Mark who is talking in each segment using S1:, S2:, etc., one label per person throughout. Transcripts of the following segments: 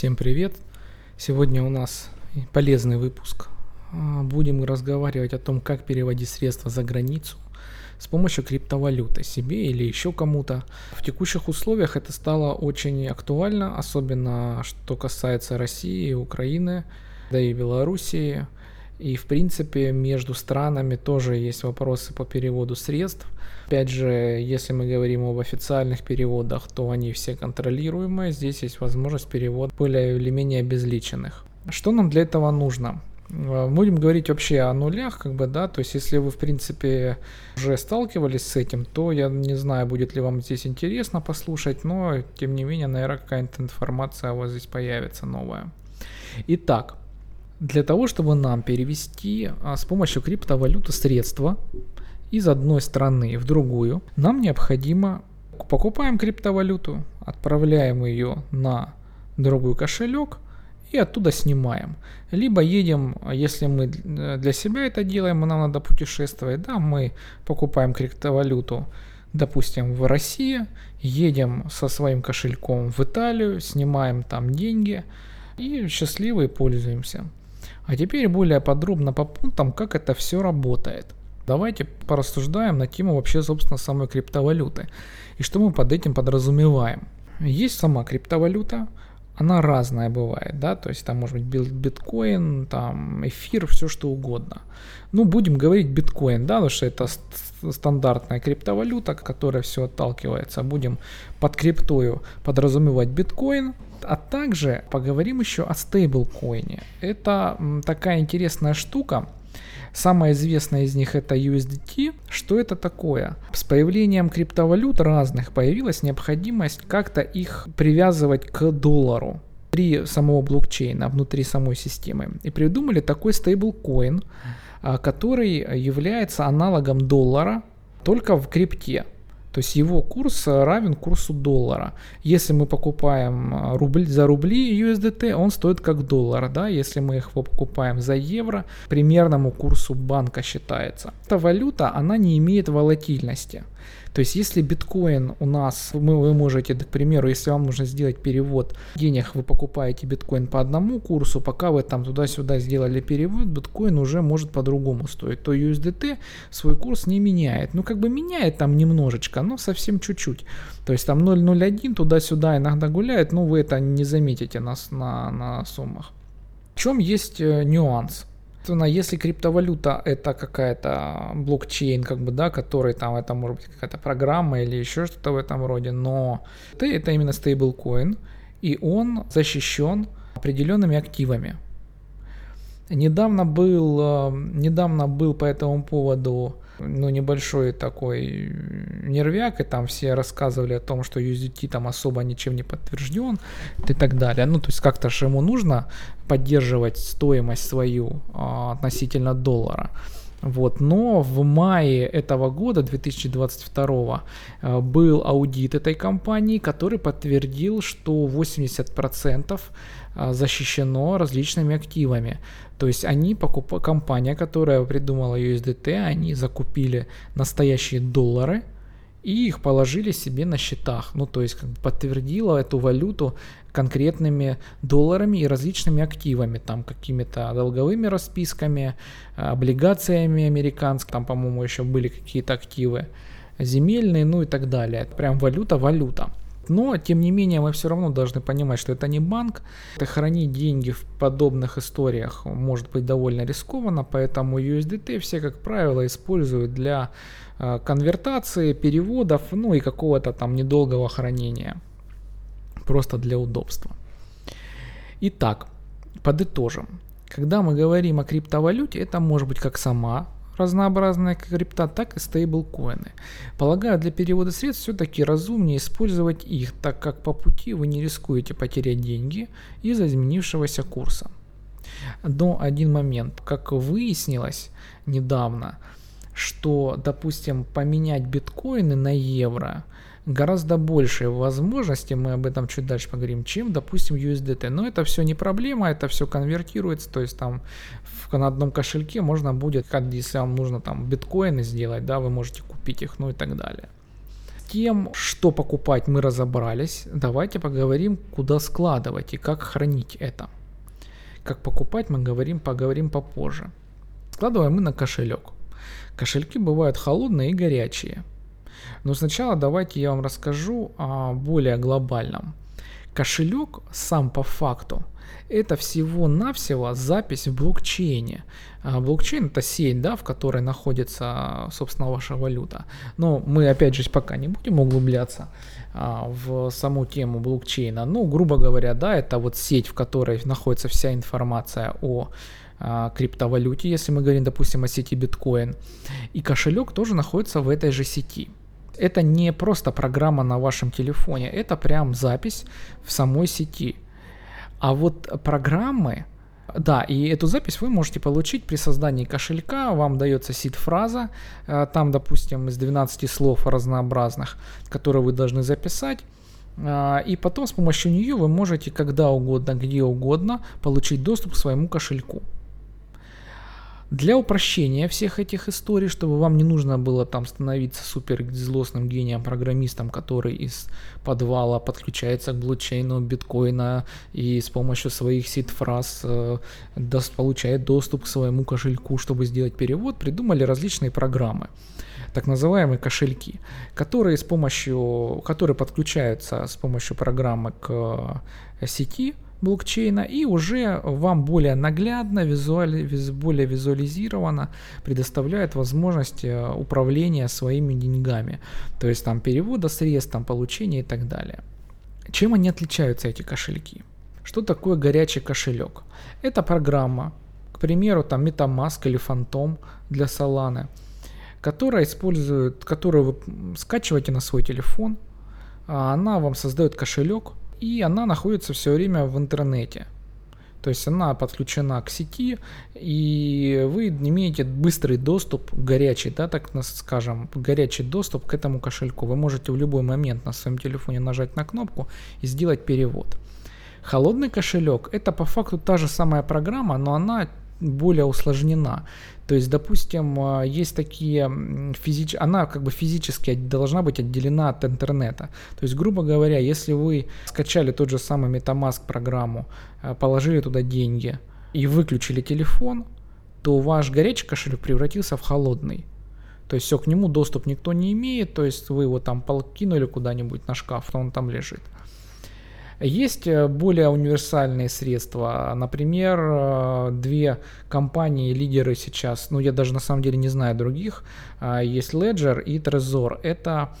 S1: Всем привет! Сегодня у нас полезный выпуск. А, будем разговаривать о том, как переводить средства за границу с помощью криптовалюты себе или еще кому-то. В текущих условиях это стало очень актуально, особенно что касается России, Украины, да и Белоруссии. И в принципе между странами тоже есть вопросы по переводу средств. Опять же, если мы говорим об официальных переводах, то они все контролируемые. Здесь есть возможность перевода более или менее обезличенных. Что нам для этого нужно? Э, будем говорить вообще о нулях, как бы, да, то есть если вы, в принципе, уже сталкивались с этим, то я не знаю, будет ли вам здесь интересно послушать, но, тем не менее, наверное, какая-то информация у вас здесь появится новая. Итак, для того, чтобы нам перевести а, с помощью криптовалюты средства из одной страны в другую, нам необходимо покупаем криптовалюту, отправляем ее на другой кошелек и оттуда снимаем. Либо едем, если мы для себя это делаем, нам надо путешествовать, да, мы покупаем криптовалюту, допустим, в России, едем со своим кошельком в Италию, снимаем там деньги и счастливы пользуемся. А теперь более подробно по пунктам, как это все работает. Давайте порассуждаем на тему вообще, собственно, самой криптовалюты. И что мы под этим подразумеваем. Есть сама криптовалюта, она разная бывает, да, то есть там может быть биткоин, там эфир, все что угодно. Ну, будем говорить биткоин, да, потому что это стандартная криптовалюта, которая все отталкивается. Будем под криптою подразумевать биткоин, а также поговорим еще о стейблкоине. Это такая интересная штука. Самая известная из них это USDT. Что это такое? С появлением криптовалют разных появилась необходимость как-то их привязывать к доллару внутри самого блокчейна, внутри самой системы. И придумали такой стейблкоин, который является аналогом доллара, только в крипте. То есть его курс равен курсу доллара. Если мы покупаем а, рубль за рубли USDT, он стоит как доллар. Да? Если мы их покупаем за евро, примерному курсу банка считается. Эта валюта, она не имеет волатильности. То есть, если биткоин у нас, вы, вы можете, к примеру, если вам нужно сделать перевод денег, вы покупаете биткоин по одному курсу, пока вы там туда-сюда сделали перевод, биткоин уже может по-другому стоить, то USDT свой курс не меняет. Ну, как бы меняет там немножечко, но совсем чуть-чуть. То есть, там 0.01 туда-сюда иногда гуляет, но вы это не заметите на, на, на суммах. В чем есть э, нюанс? Собственно, если криптовалюта это какая-то блокчейн, как бы, да, который там, это может быть какая-то программа или еще что-то в этом роде, но это, это именно стейблкоин, и он защищен определенными активами. Недавно был, э, недавно был по этому поводу ну, небольшой такой нервяк, и там все рассказывали о том, что USDT там особо ничем не подтвержден и так далее. Ну, то есть как-то же ему нужно поддерживать стоимость свою а, относительно доллара. Вот. Но в мае этого года, 2022, э, был аудит этой компании, который подтвердил, что 80% э, защищено различными активами. То есть они, покуп... компания, которая придумала USDT, они закупили настоящие доллары, и их положили себе на счетах. Ну, то есть как бы подтвердила эту валюту конкретными долларами и различными активами, там какими-то долговыми расписками, облигациями американскими, там, по-моему, еще были какие-то активы земельные, ну и так далее. Прям валюта-валюта. Но, тем не менее, мы все равно должны понимать, что это не банк. Это хранить деньги в подобных историях может быть довольно рискованно, поэтому USDT все, как правило, используют для э, конвертации, переводов, ну и какого-то там недолгого хранения. Просто для удобства. Итак, подытожим. Когда мы говорим о криптовалюте, это может быть как сама разнообразная крипта, так и стейблкоины. Полагаю, для перевода средств все-таки разумнее использовать их, так как по пути вы не рискуете потерять деньги из-за изменившегося курса. Но один момент, как выяснилось недавно, что, допустим, поменять биткоины на евро гораздо больше возможностей, мы об этом чуть дальше поговорим, чем, допустим, USDT. Но это все не проблема, это все конвертируется, то есть там в, на одном кошельке можно будет, как, если вам нужно там биткоины сделать, да, вы можете купить их, ну и так далее. тем, что покупать, мы разобрались. Давайте поговорим, куда складывать и как хранить это. Как покупать, мы говорим, поговорим попозже. Складываем мы на кошелек. Кошельки бывают холодные и горячие. Но сначала давайте я вам расскажу о более глобальном. Кошелек сам по факту это всего-навсего запись в блокчейне. А, блокчейн это сеть, да, в которой находится, собственно, ваша валюта. Но мы, опять же, пока не будем углубляться а, в саму тему блокчейна. Ну, грубо говоря, да, это вот сеть, в которой находится вся информация о а, криптовалюте, если мы говорим, допустим, о сети биткоин. И кошелек тоже находится в этой же сети. Это не просто программа на вашем телефоне, это прям запись в самой сети. А вот программы, да, и эту запись вы можете получить при создании кошелька. Вам дается сид-фраза, э, там, допустим, из 12 слов разнообразных, которые вы должны записать. Э, и потом с помощью нее вы можете когда угодно, где угодно получить доступ к своему кошельку. Для упрощения всех этих историй, чтобы вам не нужно было там становиться супер злостным гением программистом, который из подвала подключается к блокчейну биткоина и с помощью своих сид-фраз э, получает доступ к своему кошельку, чтобы сделать перевод, придумали различные программы так называемые кошельки, которые с помощью, которые подключаются с помощью программы к э, сети, блокчейна и уже вам более наглядно, визуали, виз, более визуализированно предоставляет возможность э, управления своими деньгами, то есть там перевода средств, там получения и так далее. Чем они отличаются, эти кошельки? Что такое горячий кошелек? Это программа, к примеру, там MetaMask или Phantom для Solana, которая использует, которую вы скачиваете на свой телефон, а она вам создает кошелек, и она находится все время в интернете. То есть она подключена к сети, и вы имеете быстрый доступ, горячий, да, так скажем, горячий доступ к этому кошельку. Вы можете в любой момент на своем телефоне нажать на кнопку и сделать перевод. Холодный кошелек это по факту та же самая программа, но она более усложнена. То есть, допустим, а, есть такие физич... она как бы физически должна быть отделена от интернета. То есть, грубо говоря, если вы скачали тот же самый MetaMask программу, а, положили туда деньги и выключили телефон, то ваш горячий кошелек превратился в холодный. То есть все, к нему доступ никто не имеет, то есть вы его там покинули куда-нибудь на шкаф, то он там лежит. Есть э, более универсальные средства. Например, э, две компании, лидеры сейчас, ну я даже на самом деле не знаю других, а, есть Ledger и Trezor. Это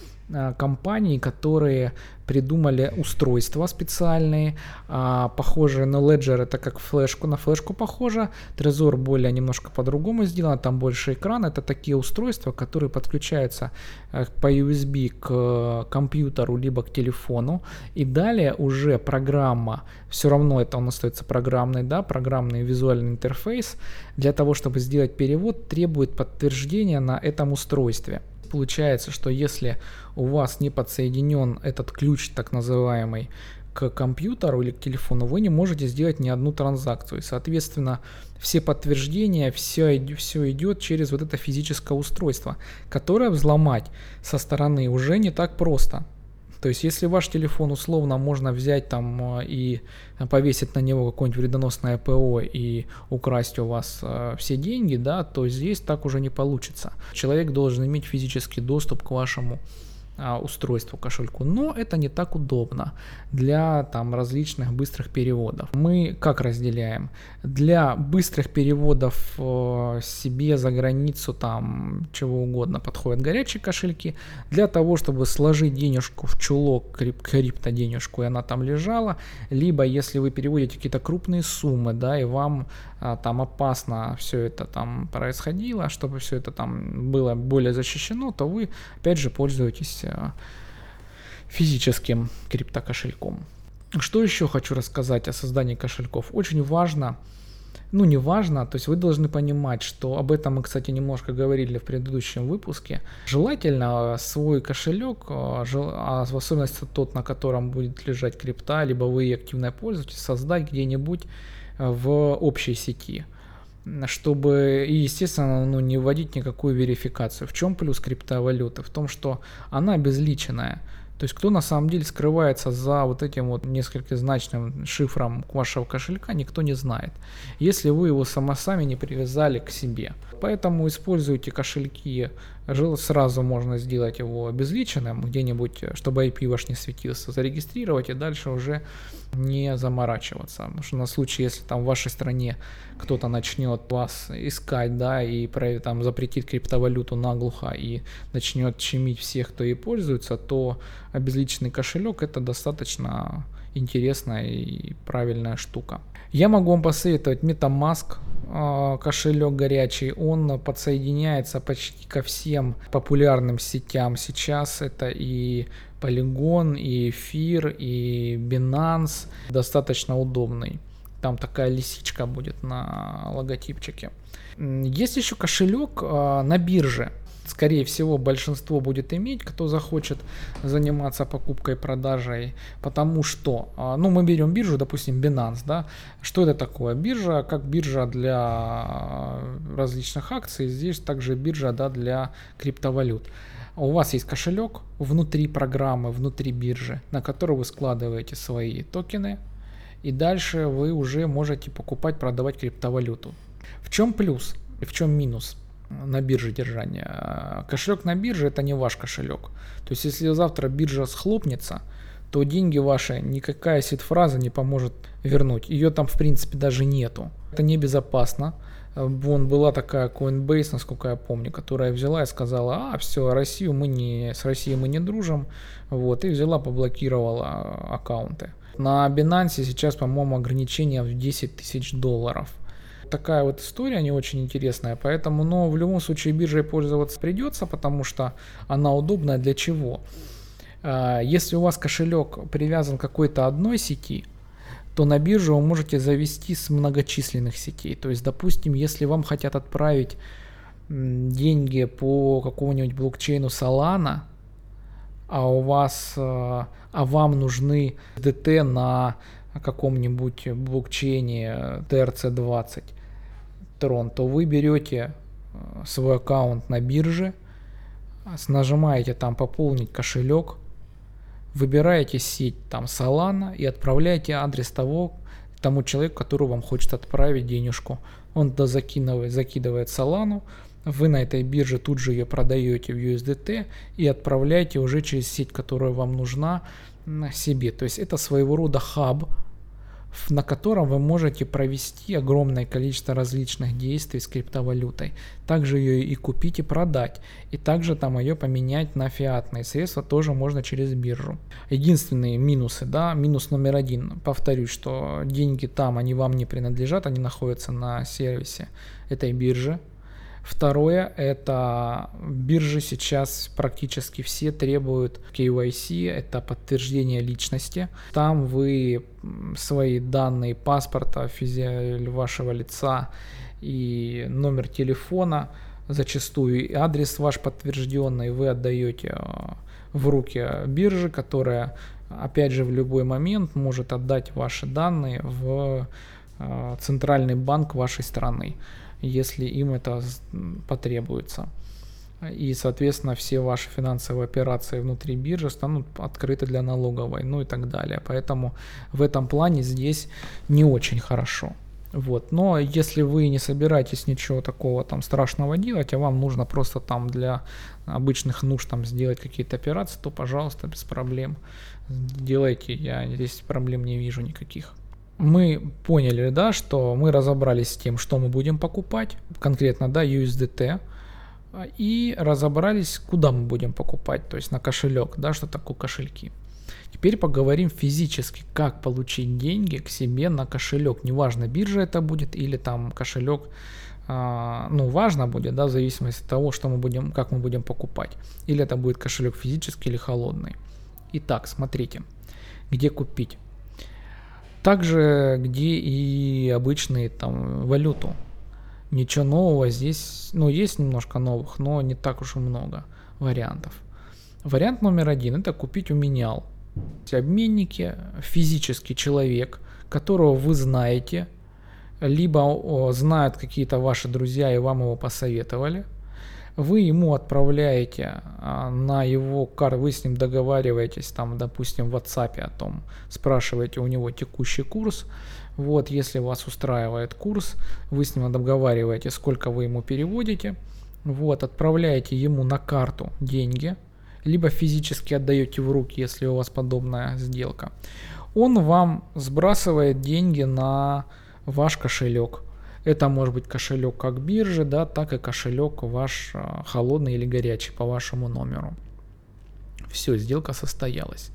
S1: компании, которые придумали устройства специальные, а, похожие на Ledger, это как флешку, на флешку похоже, Trezor более немножко по-другому сделан, там больше экран, это такие устройства, которые подключаются э, по USB к компьютеру, либо к телефону, и далее уже программа, все равно это он остается программный, да, программный визуальный интерфейс, для того, чтобы сделать перевод, требует подтверждения на этом устройстве получается, что если у вас не подсоединен этот ключ так называемый к компьютеру или к телефону, вы не можете сделать ни одну транзакцию. И, соответственно, все подтверждения, все, все идет через вот это физическое устройство, которое взломать со стороны уже не так просто. То есть, если ваш телефон условно можно взять там э, и повесить на него какое-нибудь вредоносное ПО и украсть у вас э, все деньги, да, то здесь так уже не получится. Человек должен иметь физический доступ к вашему устройству, кошельку, но это не так удобно для там различных быстрых переводов. Мы как разделяем? Для быстрых переводов э, себе за границу там чего угодно подходят горячие кошельки. Для того, чтобы сложить денежку в чулок, крип криптоденежку, и она там лежала, либо если вы переводите какие-то крупные суммы, да, и вам а, там опасно все это там происходило, чтобы все это там было более защищено, то вы опять же пользуетесь а, физическим криптокошельком. Что еще хочу рассказать о создании кошельков? Очень важно, ну не важно, то есть вы должны понимать, что об этом мы, кстати, немножко говорили в предыдущем выпуске. Желательно свой кошелек, а, а в особенности тот, на котором будет лежать крипта, либо вы активно пользуетесь, создать где-нибудь в общей сети. чтобы, и, естественно, ну, не вводить никакую верификацию. В чем плюс криптовалюты? В том, что она безличная. То есть кто на самом деле скрывается за вот этим вот несколькозначным шифром вашего кошелька, никто не знает, если вы его само сами не привязали к себе. Поэтому используйте кошельки, сразу можно сделать его обезличенным где-нибудь, чтобы IP ваш не светился, зарегистрировать и дальше уже не заморачиваться. Потому что на случай, если там в вашей стране кто-то начнет вас искать, да, и там запретит криптовалюту наглухо и начнет чемить всех, кто ей пользуется, то обезличенный кошелек это достаточно интересная и правильная штука. Я могу вам посоветовать MetaMask, а, кошелек горячий, он подсоединяется почти ко всем популярным сетям сейчас. Это и Polygon, и Эфир, и Binance. Достаточно удобный. Там такая лисичка будет на логотипчике. Есть еще кошелек а, на бирже скорее всего, большинство будет иметь, кто захочет заниматься покупкой, продажей, потому что, а, ну, мы берем биржу, допустим, Binance, да, что это такое? Биржа, как биржа для различных акций, здесь также биржа, да, для криптовалют. У вас есть кошелек внутри программы, внутри биржи, на который вы складываете свои токены, и дальше вы уже можете покупать, продавать криптовалюту. В чем плюс и в чем минус? на бирже держания. Кошелек на бирже это не ваш кошелек. То есть если завтра биржа схлопнется, то деньги ваши никакая сид-фраза не поможет вернуть. Ее там в принципе даже нету. Это небезопасно. Вон была такая Coinbase, насколько я помню, которая взяла и сказала, а все, Россию мы не, с Россией мы не дружим, вот, и взяла, поблокировала аккаунты. На Binance сейчас, по-моему, ограничение в 10 тысяч долларов такая вот история не очень интересная, поэтому, но в любом случае биржей пользоваться придется, потому что она удобная для чего? А, если у вас кошелек привязан к какой-то одной сети, то на биржу вы можете завести с многочисленных сетей. То есть, допустим, если вам хотят отправить деньги по какому-нибудь блокчейну Solana, а у вас, а, а вам нужны DT на каком-нибудь блокчейне TRC20, Tron, то вы берете э, свой аккаунт на бирже, нажимаете там пополнить кошелек, выбираете сеть там Solana и отправляете адрес того тому человеку, который вам хочет отправить денежку. Он туда закидывает, закидывает Solana, вы на этой бирже тут же ее продаете в USDT и отправляете уже через сеть, которая вам нужна, себе. То есть это своего рода хаб, на котором вы можете провести огромное количество различных действий с криптовалютой. Также ее и купить и продать. И также там ее поменять на фиатные средства тоже можно через биржу. Единственные минусы, да, минус номер один, повторюсь, что деньги там, они вам не принадлежат, они находятся на сервисе этой биржи, Второе, это биржи сейчас практически все требуют KYC, это подтверждение личности. Там вы свои данные паспорта, физи вашего лица и номер телефона, зачастую и адрес ваш подтвержденный вы отдаете э, в руки биржи, которая опять же в любой момент может отдать ваши данные в э, центральный банк вашей страны если им это потребуется. И, соответственно, все ваши финансовые операции внутри биржи станут открыты для налоговой, ну и так далее. Поэтому в этом плане здесь не очень хорошо. Вот. Но если вы не собираетесь ничего такого там страшного делать, а вам нужно просто там для обычных нужд там сделать какие-то операции, то, пожалуйста, без проблем делайте. Я здесь проблем не вижу никаких мы поняли, да, что мы разобрались с тем, что мы будем покупать, конкретно, да, USDT, и разобрались, куда мы будем покупать, то есть на кошелек, да, что такое кошельки. Теперь поговорим физически, как получить деньги к себе на кошелек. Неважно, биржа это будет или там кошелек, а, ну, важно будет, да, в зависимости от того, что мы будем, как мы будем покупать. Или это будет кошелек физический или холодный. Итак, смотрите, где купить. Также, где и обычные там валюту. Ничего нового здесь, ну, есть немножко новых, но не так уж и много вариантов. Вариант номер один – это купить у менял. Обменники, физический человек, которого вы знаете, либо знают какие-то ваши друзья и вам его посоветовали, вы ему отправляете а, на его кар, вы с ним договариваетесь, там, допустим, в WhatsApp о том, спрашиваете у него текущий курс, вот, если вас устраивает курс, вы с ним договариваете, сколько вы ему переводите, вот, отправляете ему на карту деньги, либо физически отдаете в руки, если у вас подобная сделка. Он вам сбрасывает деньги на ваш кошелек. Это может быть кошелек как биржи, да, так и кошелек ваш а, холодный или горячий по вашему номеру. Все, сделка состоялась.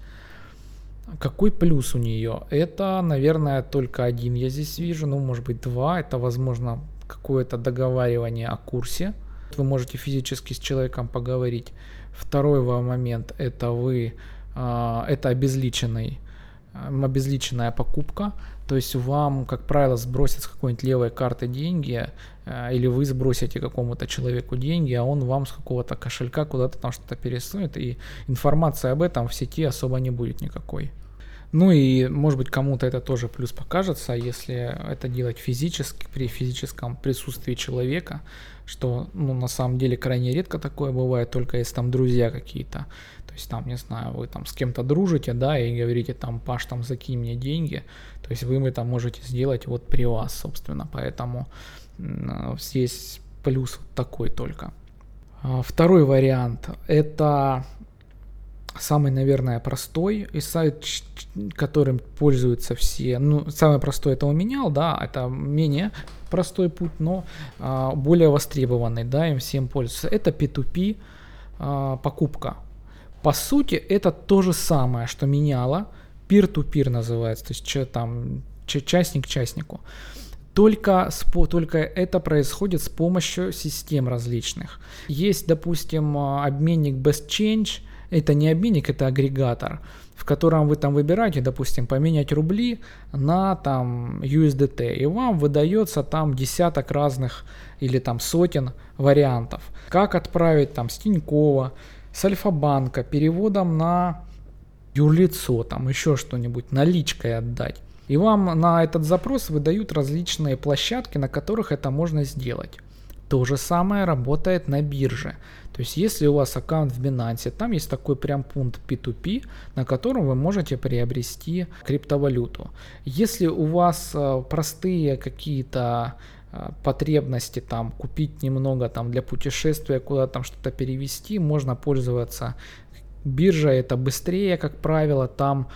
S1: Какой плюс у нее? Это, наверное, только один я здесь вижу, ну, может быть, два. Это, возможно, какое-то договаривание о курсе. Вы можете физически с человеком поговорить. Второй момент – это вы, а, это обезличенный обезличенная покупка, то есть вам, как правило, сбросят с какой-нибудь левой карты деньги, э, или вы сбросите какому-то человеку деньги, а он вам с какого-то кошелька куда-то там что-то пересунет, и информации об этом в сети особо не будет никакой. Ну и, может быть, кому-то это тоже плюс покажется, если это делать физически, при физическом присутствии человека, что, ну, на самом деле крайне редко такое бывает, только если там друзья какие-то. То есть там, не знаю, вы там с кем-то дружите, да, и говорите там, Паш, там, закинь мне деньги. То есть вы это можете сделать вот при вас, собственно. Поэтому здесь плюс такой только. А, второй вариант – это самый, наверное, простой и сайт, которым пользуются все. Ну, самый простой это у меня, да, это менее простой путь, но а, более востребованный, да, им всем пользуются. Это P2P а, покупка. По сути, это то же самое, что меняло, peer-to-peer называется, то есть че, там частник частнику. Только, только это происходит с помощью систем различных. Есть, допустим, а, обменник Best Change – это не обменник, это агрегатор, в котором вы там выбираете, допустим, поменять рубли на там USDT, и вам выдается там десяток разных или там сотен вариантов. Как отправить там с Тинькова, с Альфа-банка, переводом на юрлицо, там еще что-нибудь, наличкой отдать. И вам на этот запрос выдают различные площадки, на которых это можно сделать. То же самое работает на бирже. То есть если у вас аккаунт в Binance, там есть такой прям пункт P2P, на котором вы можете приобрести криптовалюту. Если у вас э, простые какие-то потребности там купить немного там для путешествия, куда там что-то перевести, можно пользоваться биржа это быстрее, как правило, там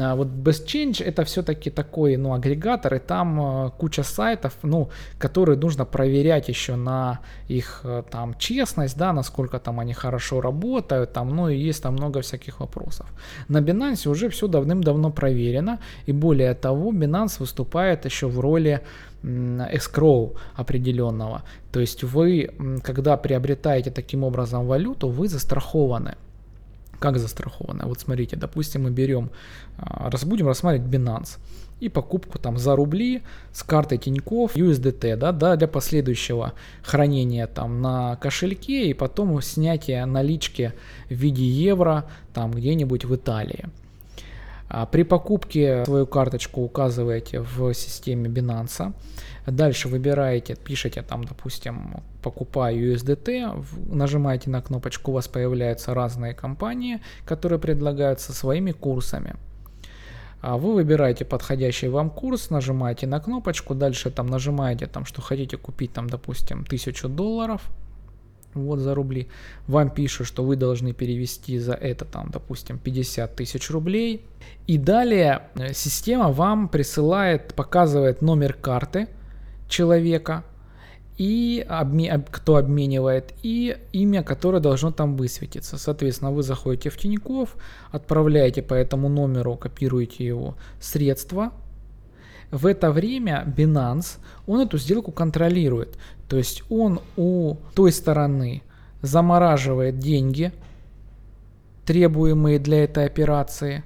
S1: а, вот BestChange это все-таки такой, ну, агрегатор, и там а, куча сайтов, ну, которые нужно проверять еще на их а, там честность, да, насколько там они хорошо работают, там, ну, и есть там много всяких вопросов. На Binance уже все давным-давно проверено, и более того, Binance выступает еще в роли escrow определенного. То есть вы, когда приобретаете таким образом валюту, вы застрахованы. Как застраховано? Вот смотрите, допустим, мы берем, а, будем рассматривать Binance и покупку там за рубли с картой Тинькофф USDT, да, да, для последующего хранения там на кошельке и потом снятия налички в виде евро там где-нибудь в Италии. А при покупке свою карточку указываете в системе Binance. Дальше выбираете, пишете там, допустим, покупаю USDT, нажимаете на кнопочку, у вас появляются разные компании, которые предлагают со своими курсами. А вы выбираете подходящий вам курс, нажимаете на кнопочку, дальше там нажимаете, там, что хотите купить, там, допустим, 1000 долларов, вот за рубли. Вам пишут, что вы должны перевести за это, там, допустим, 50 тысяч рублей. И далее э, система вам присылает, показывает номер карты человека, и обме, кто обменивает, и имя, которое должно там высветиться. Соответственно, вы заходите в Тинькофф, отправляете по этому номеру, копируете его средства. В это время Binance, он эту сделку контролирует. То есть он у той стороны замораживает деньги, требуемые для этой операции,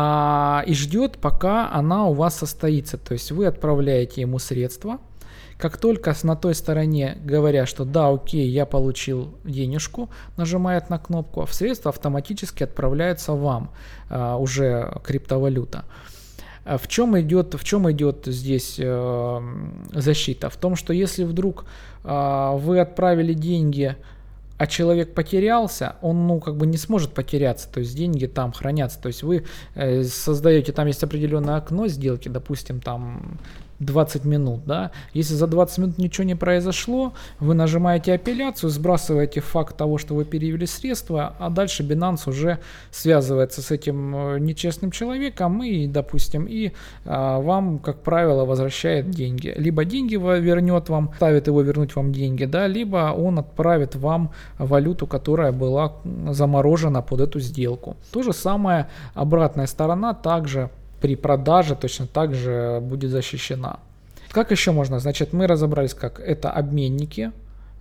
S1: а, и ждет, пока она у вас состоится. То есть вы отправляете ему средства, как только на той стороне говорят, что да, окей, я получил денежку, нажимает на кнопку, а средства автоматически отправляются вам а, уже криптовалюта. В чем идет, в чем идет здесь э, защита? В том, что если вдруг э, вы отправили деньги а человек потерялся, он, ну, как бы не сможет потеряться, то есть деньги там хранятся, то есть вы э, создаете, там есть определенное окно сделки, допустим, там 20 минут, да, если за 20 минут ничего не произошло, вы нажимаете апелляцию, сбрасываете факт того, что вы перевели средства, а дальше Binance уже связывается с этим э, нечестным человеком и, допустим, и а, вам, как правило, возвращает деньги. Либо деньги вернет вам, ставит его вернуть вам деньги, да, либо он отправит вам валюту, которая была заморожена под эту сделку. То же самое обратная сторона также при продаже точно так же будет защищена. Как еще можно? Значит, мы разобрались, как это обменники,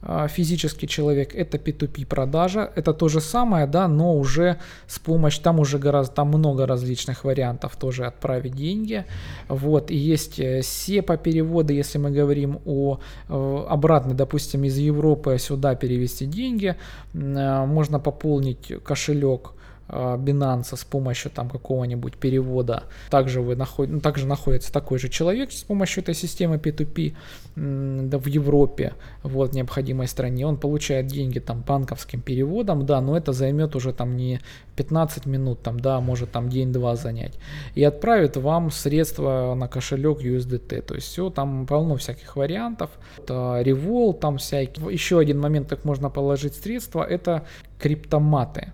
S1: а, физический человек, это P2P продажа, это то же самое, да, но уже с помощью, там уже гораздо, там много различных вариантов тоже отправить деньги, вот, и есть э, SEPA переводы, если мы говорим о э, обратно, допустим, из Европы сюда перевести деньги, э, можно пополнить кошелек а, Binance с помощью там какого-нибудь перевода. Также, вы наход... ну, также находится такой же человек с помощью этой системы P2P да, в Европе, вот, в необходимой стране. Он получает деньги там банковским переводом, да, но это займет уже там не 15 минут, там, да, может там день-два занять. И отправит вам средства на кошелек USDT. То есть все, там полно всяких вариантов. Это Revol, там всякие. Еще один момент, как можно положить средства, это криптоматы.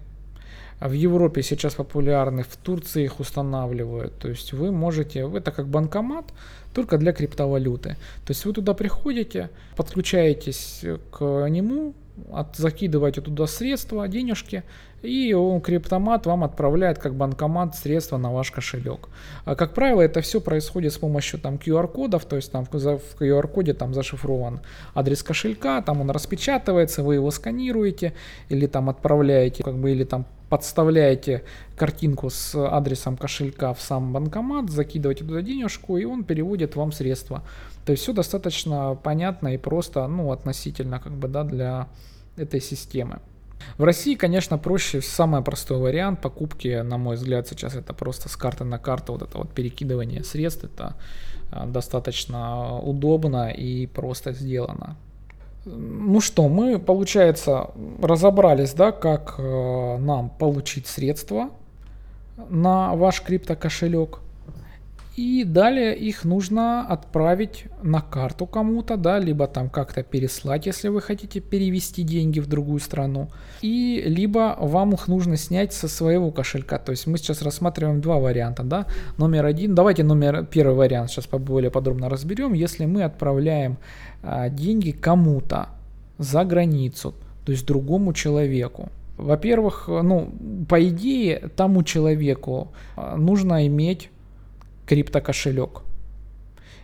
S1: В Европе сейчас популярны, в Турции их устанавливают. То есть вы можете, это как банкомат, только для криптовалюты. То есть вы туда приходите, подключаетесь к нему, от, закидываете туда средства, денежки, и он, криптомат вам отправляет как банкомат средства на ваш кошелек. А, как правило, это все происходит с помощью там QR-кодов, то есть там в QR-коде там зашифрован адрес кошелька, там он распечатывается, вы его сканируете или там отправляете, как бы, или там подставляете картинку с адресом кошелька в сам банкомат, закидываете туда денежку, и он переводит вам средства. То есть все достаточно понятно и просто, ну, относительно, как бы, да, для этой системы. В России, конечно, проще, самый простой вариант покупки, на мой взгляд, сейчас это просто с карты на карту, вот это вот перекидывание средств, это а, достаточно удобно и просто сделано. Ну что, мы, получается, разобрались, да, как э, нам получить средства на ваш криптокошелек. И далее их нужно отправить на карту кому-то, да, либо там как-то переслать, если вы хотите перевести деньги в другую страну. И либо вам их нужно снять со своего кошелька. То есть мы сейчас рассматриваем два варианта, да. Номер один, давайте номер первый вариант сейчас более подробно разберем. Если мы отправляем деньги кому-то за границу, то есть другому человеку. Во-первых, ну, по идее, тому человеку а, нужно иметь криптокошелек.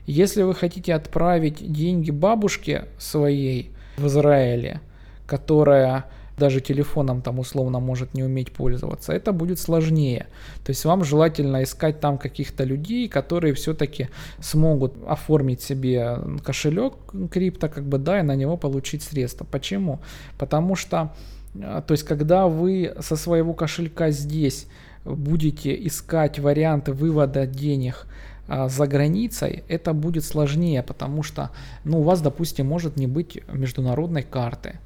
S1: Если вы хотите отправить деньги бабушке своей в Израиле, которая даже телефоном там условно может не уметь пользоваться, это будет сложнее. То есть вам желательно искать там каких-то людей, которые все-таки смогут оформить себе кошелек крипто, как бы, да, и на него получить средства. Почему? Потому что, э, то есть когда вы со своего кошелька здесь будете искать варианты вывода денег а, за границей, это будет сложнее, потому что ну, у вас, допустим, может не быть международной карты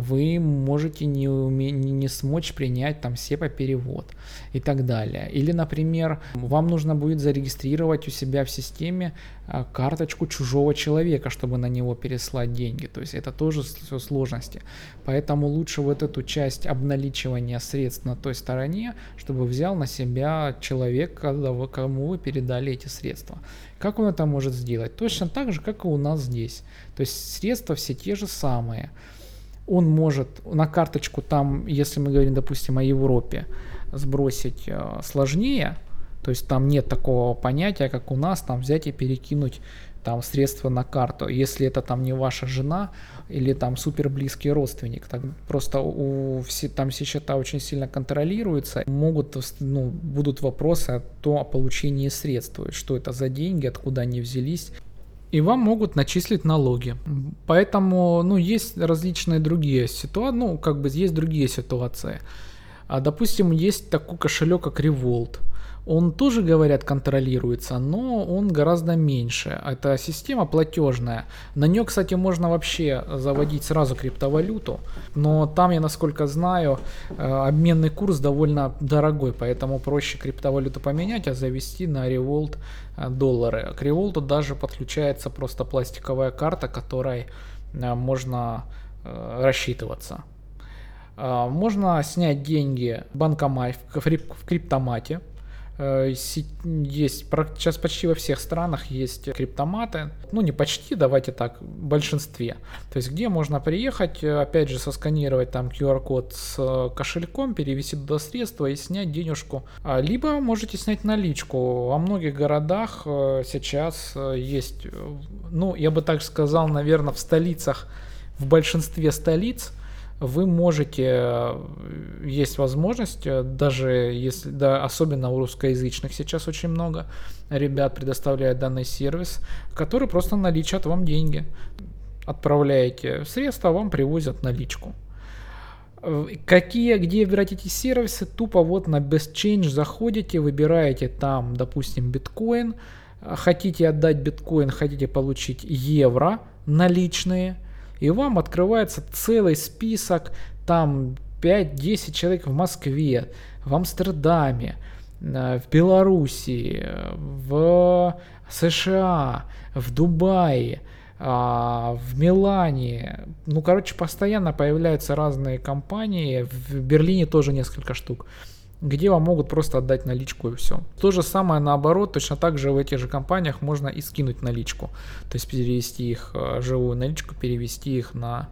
S1: вы можете не, уме, не, смочь принять там SEPA перевод и так далее. Или, например, вам нужно будет зарегистрировать у себя в системе а, карточку чужого человека, чтобы на него переслать деньги. То есть это тоже все сложности. Поэтому лучше вот эту часть обналичивания средств на той стороне, чтобы взял на себя человек, кому вы передали эти средства. Как он это может сделать? Точно так же, как и у нас здесь. То есть средства все те же самые он может на карточку там, если мы говорим, допустим, о Европе, сбросить э, сложнее, то есть там нет такого понятия, как у нас, там взять и перекинуть там средства на карту. Если это там не ваша жена или там супер близкий родственник, так просто у все там все счета очень сильно контролируются, могут ну, будут вопросы о, том, о получении средств, что это за деньги, откуда они взялись и вам могут начислить налоги. Поэтому, ну, есть различные другие ситуации, ну, как бы есть другие ситуации. А, допустим, есть такой кошелек, как Revolt. Он тоже, говорят, контролируется, но он гораздо меньше. Это система платежная. На нее, кстати, можно вообще заводить сразу криптовалюту, но там, я насколько знаю, э, обменный курс довольно дорогой, поэтому проще криптовалюту поменять, а завести на Revolt э, доллары. К Revolt даже подключается просто пластиковая карта, которой э, можно рассчитываться. Можно снять деньги в банкомат, в криптомате, есть сейчас почти во всех странах есть криптоматы. Ну, не почти, давайте так, в большинстве. То есть, где можно приехать, э, опять же, сосканировать там QR-код с э, кошельком, перевести туда средства и снять денежку. А, либо можете снять наличку. Во многих городах сейчас есть, ну, я бы так сказал, наверное, в столицах, в большинстве столиц вы можете, э, есть возможность, э, даже если, да, особенно у русскоязычных сейчас очень много ребят предоставляют данный сервис, который просто наличат вам деньги. Отправляете средства, вам привозят наличку. Э, какие, где брать эти сервисы? Тупо вот на Best Change заходите, выбираете там, допустим, биткоин, хотите отдать биткоин, хотите получить евро наличные – и вам открывается целый список, там 5-10 человек в Москве, в Амстердаме, э, в Белоруссии, в США, в Дубае, а, в Милане. Ну, короче, постоянно появляются разные компании. В Берлине тоже несколько штук где вам могут просто отдать наличку и все. То же самое наоборот, точно так же в этих же компаниях можно и скинуть наличку. То есть перевести их, э, живую наличку, перевести их на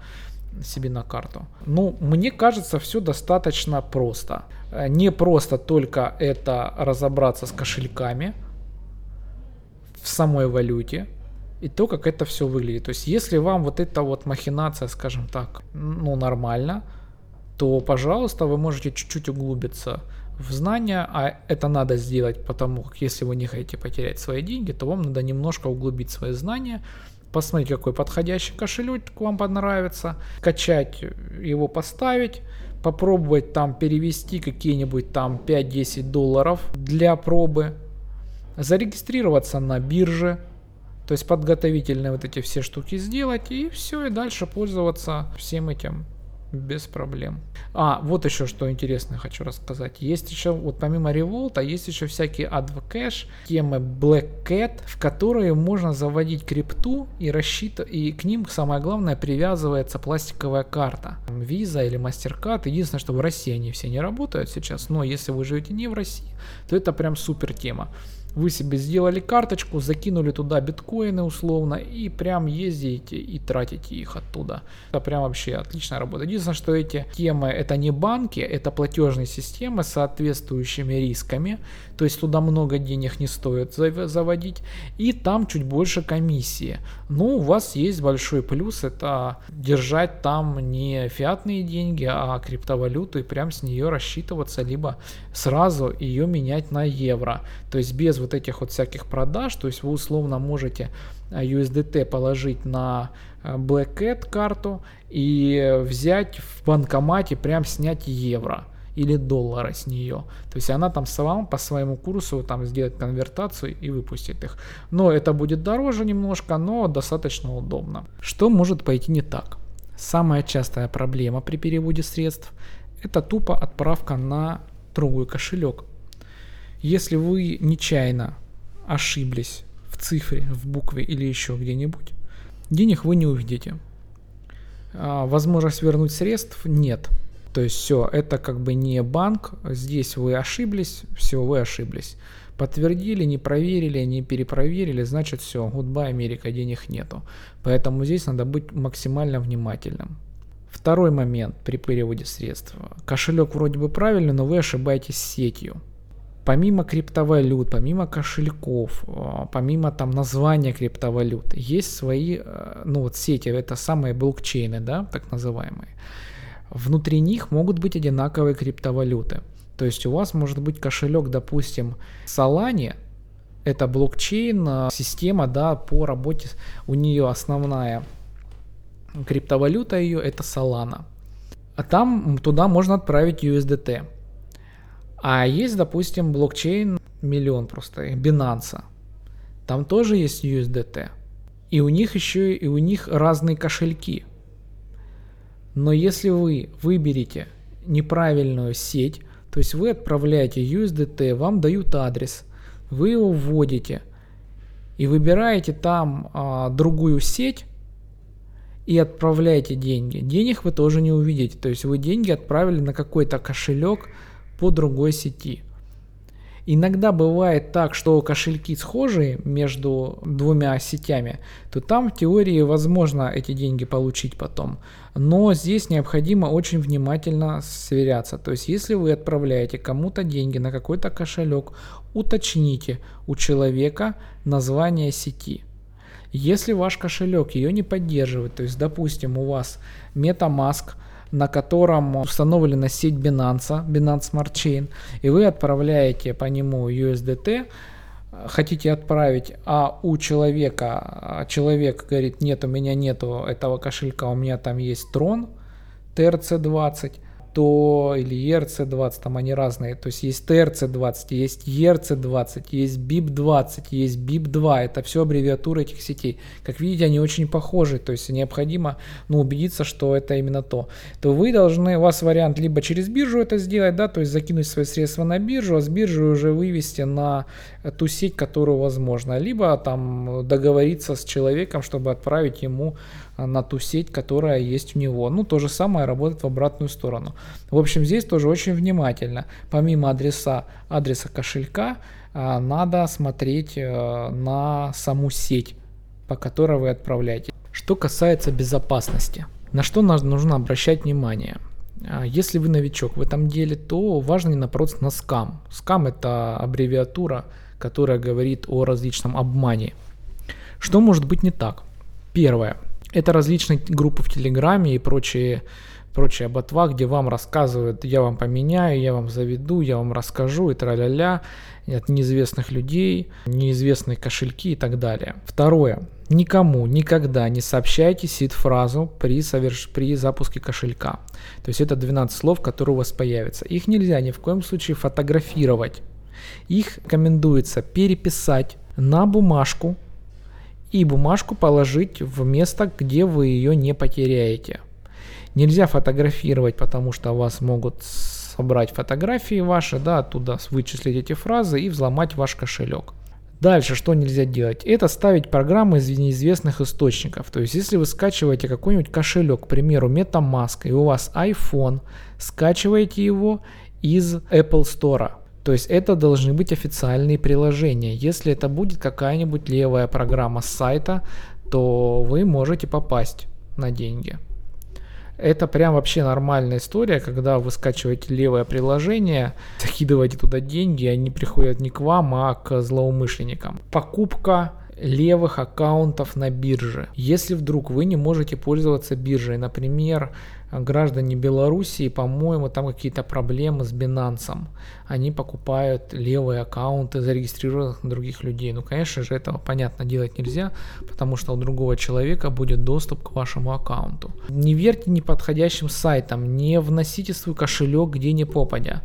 S1: себе на карту. Ну, мне кажется, все достаточно просто. Э, не просто только это разобраться с кошельками в самой валюте, и то, как это все выглядит. То есть, если вам вот эта вот махинация, скажем так, ну, нормально, то, пожалуйста, вы можете чуть-чуть углубиться в знания, а это надо сделать, потому как если вы не хотите потерять свои деньги, то вам надо немножко углубить свои знания, посмотреть, какой подходящий кошелек вам понравится, качать его, поставить, попробовать там перевести какие-нибудь там 5-10 долларов для пробы, зарегистрироваться на бирже, то есть подготовительные вот эти все штуки сделать и все, и дальше пользоваться всем этим без проблем. А, вот еще что интересное хочу рассказать. Есть еще, вот помимо Revolt, есть еще всякие Advocash, темы Black Cat, в которые можно заводить крипту и рассчитывать, и к ним, самое главное, привязывается пластиковая карта. Visa или MasterCard. Единственное, что в России они все не работают сейчас, но если вы живете не в России, то это прям супер тема. Вы себе сделали карточку, закинули туда биткоины условно и прям ездите и тратите их оттуда. Это прям вообще отличная работа. Единственное, что эти темы это не банки, это платежные системы с соответствующими рисками. То есть туда много денег не стоит заводить. И там чуть больше комиссии. Но у вас есть большой плюс, это держать там не фиатные деньги, а криптовалюту и прям с нее рассчитываться, либо сразу ее менять на евро. То есть без вот этих вот всяких продаж, то есть вы условно можете э, USDT положить на э, Black Cat карту и взять в банкомате прям снять евро или доллары с нее. То есть она там сама по своему курсу там сделает конвертацию и выпустит их. Но это будет дороже немножко, но достаточно удобно. Что может пойти не так? Самая частая проблема при переводе средств – это тупо отправка на другой кошелек. Если вы нечаянно ошиблись в цифре, в букве или еще где-нибудь, денег вы не увидите. А, возможность вернуть средств нет. То есть все, это как бы не банк, здесь вы ошиблись, все, вы ошиблись. Подтвердили, не проверили, не перепроверили, значит все, goodbye, Америка, денег нету. Поэтому здесь надо быть максимально внимательным. Второй момент при переводе средств. Кошелек вроде бы правильный, но вы ошибаетесь сетью помимо криптовалют, помимо кошельков, а, помимо там названия криптовалют, есть свои, э, ну вот сети, это самые блокчейны, да, так называемые. Внутри них могут быть одинаковые криптовалюты. То есть у вас может быть кошелек, допустим, Solana, это блокчейн, э, система, да, по работе, у нее основная криптовалюта ее это Solana. А там туда можно отправить USDT. А есть, допустим, блокчейн миллион просто, Binance. Там тоже есть USDT. И у них еще и у них разные кошельки. Но если вы выберете неправильную сеть, то есть вы отправляете USDT, вам дают адрес, вы его вводите и выбираете там а, другую сеть и отправляете деньги. Денег вы тоже не увидите, то есть вы деньги отправили на какой-то кошелек по другой сети. Иногда бывает так, что кошельки схожие между двумя сетями, то там в теории возможно эти деньги получить потом. Но здесь необходимо очень внимательно сверяться. То есть если вы отправляете кому-то деньги на какой-то кошелек, уточните у человека название сети. Если ваш кошелек ее не поддерживает, то есть допустим у вас MetaMask – на котором установлена сеть Binance, Binance Smart Chain, и вы отправляете по нему USDT, хотите отправить, а у человека, а человек говорит, нет, у меня нету этого кошелька, у меня там есть Tron TRC20, то или ERC20, там они разные, то есть есть TRC20, есть ERC20, есть BIP20, есть BIP2, это все аббревиатуры этих сетей. Как видите, они очень похожи, то есть необходимо ну, убедиться, что это именно то. То вы должны, у вас вариант либо через биржу это сделать, да, то есть закинуть свои средства на биржу, а с биржи уже вывести на ту сеть, которую возможно, либо там договориться с человеком, чтобы отправить ему на ту сеть, которая есть у него. Ну, то же самое работает в обратную сторону. В общем, здесь тоже очень внимательно. Помимо адреса, адреса кошелька, а, надо смотреть э, на саму сеть, по которой вы отправляете. Что касается безопасности, на что нужно обращать внимание? Если вы новичок в этом деле, то важно не напороться на скам. Скам это аббревиатура, которая говорит о различном обмане. Что может быть не так? Первое. Это различные группы в Телеграме и прочие, прочие ботва, где вам рассказывают, я вам поменяю, я вам заведу, я вам расскажу и тра-ля-ля от неизвестных людей, неизвестные кошельки и так далее. Второе. Никому никогда не сообщайте сид-фразу при, соверш... при запуске кошелька. То есть это 12 слов, которые у вас появятся. Их нельзя ни в коем случае фотографировать. Их рекомендуется переписать на бумажку и бумажку положить в место, где вы ее не потеряете. Нельзя фотографировать, потому что вас могут собрать фотографии ваши, да, оттуда вычислить эти фразы и взломать ваш кошелек. Дальше что нельзя делать? Это ставить программы из неизвестных источников. То есть если вы скачиваете какой-нибудь кошелек, к примеру MetaMask, и у вас iPhone, скачиваете его из Apple Store. То есть это должны быть официальные приложения. Если это будет какая-нибудь левая программа с сайта, то вы можете попасть на деньги. Это прям вообще нормальная история, когда вы скачиваете левое приложение, закидываете туда деньги, они приходят не к вам, а к злоумышленникам. Покупка левых аккаунтов на бирже. Если вдруг вы не можете пользоваться биржей, например, граждане Белоруссии, по-моему, там какие-то проблемы с Binance. Они покупают левые аккаунты, зарегистрированных на других людей. Ну, конечно же, этого, понятно, делать нельзя, потому что у другого человека будет доступ к вашему аккаунту. Не верьте неподходящим сайтам, не вносите свой кошелек где не попадя.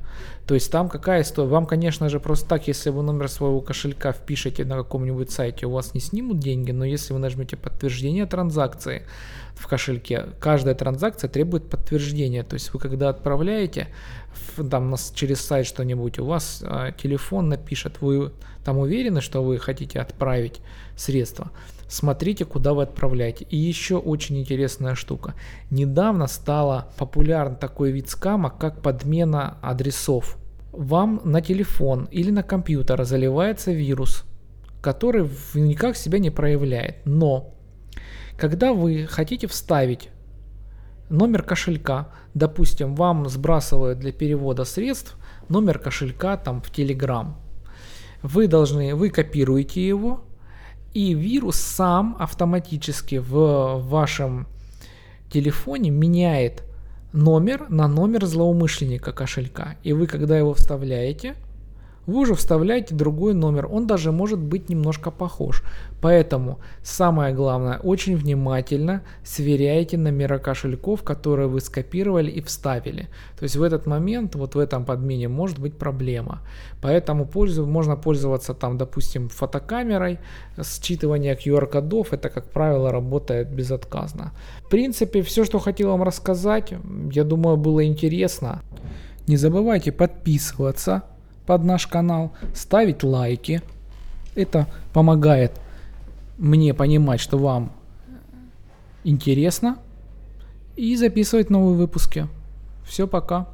S1: То есть там какая история? Вам, конечно же, просто так, если вы номер своего кошелька впишете на каком-нибудь сайте, у вас не снимут деньги, но если вы нажмете подтверждение транзакции, в кошельке. Каждая транзакция требует подтверждения. То есть вы когда отправляете там через сайт что-нибудь, у вас э, телефон напишет, вы там уверены, что вы хотите отправить средства. Смотрите, куда вы отправляете. И еще очень интересная штука. Недавно стало популярен такой вид скама, как подмена адресов. Вам на телефон или на компьютер заливается вирус, который никак себя не проявляет. Но когда вы хотите вставить номер кошелька, допустим, вам сбрасывают для перевода средств номер кошелька там в Telegram, вы должны, вы копируете его, и вирус сам автоматически в вашем телефоне меняет номер на номер злоумышленника кошелька. И вы, когда его вставляете, вы уже вставляете другой номер, он даже может быть немножко похож. Поэтому самое главное, очень внимательно сверяйте номера кошельков, которые вы скопировали и вставили. То есть в этот момент, вот в этом подмене может быть проблема. Поэтому пользу, можно пользоваться там, допустим, фотокамерой, считывание QR-кодов, это, как правило, работает безотказно. В принципе, все, что хотел вам рассказать, я думаю, было интересно. Не забывайте подписываться под наш канал, ставить лайки. Это помогает мне понимать, что вам интересно. И записывать новые выпуски. Все, пока.